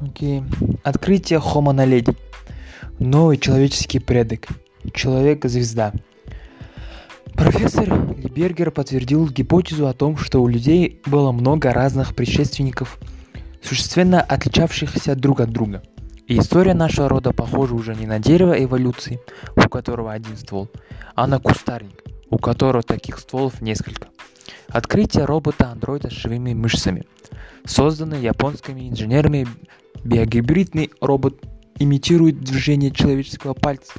Окей. Открытие Homo naledi. Новый человеческий предок. Человек-звезда. Профессор Либергер подтвердил гипотезу о том, что у людей было много разных предшественников, существенно отличавшихся друг от друга. И история нашего рода похожа уже не на дерево эволюции, у которого один ствол, а на кустарник, у которого таких стволов несколько. Открытие робота-андроида с живыми мышцами. Созданный японскими инженерами биогибридный робот имитирует движение человеческого пальца.